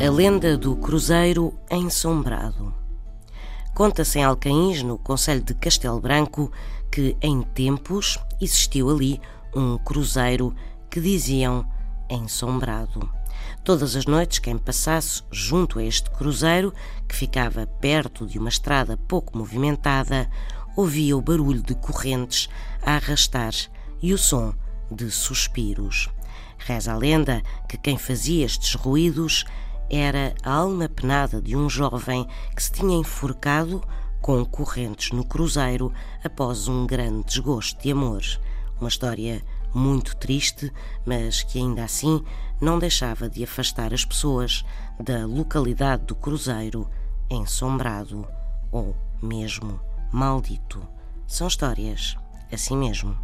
A lenda do cruzeiro ensombrado. Conta-se em Alcaíns, no Conselho de Castelo Branco, que em tempos existiu ali um cruzeiro que diziam ensombrado. Todas as noites, quem passasse junto a este cruzeiro, que ficava perto de uma estrada pouco movimentada, ouvia o barulho de correntes a arrastar e o som de suspiros. Reza a lenda que quem fazia estes ruídos era a alma penada de um jovem que se tinha enforcado com correntes no cruzeiro após um grande desgosto de amor. Uma história muito triste, mas que ainda assim não deixava de afastar as pessoas da localidade do cruzeiro ensombrado ou mesmo maldito. São histórias assim mesmo.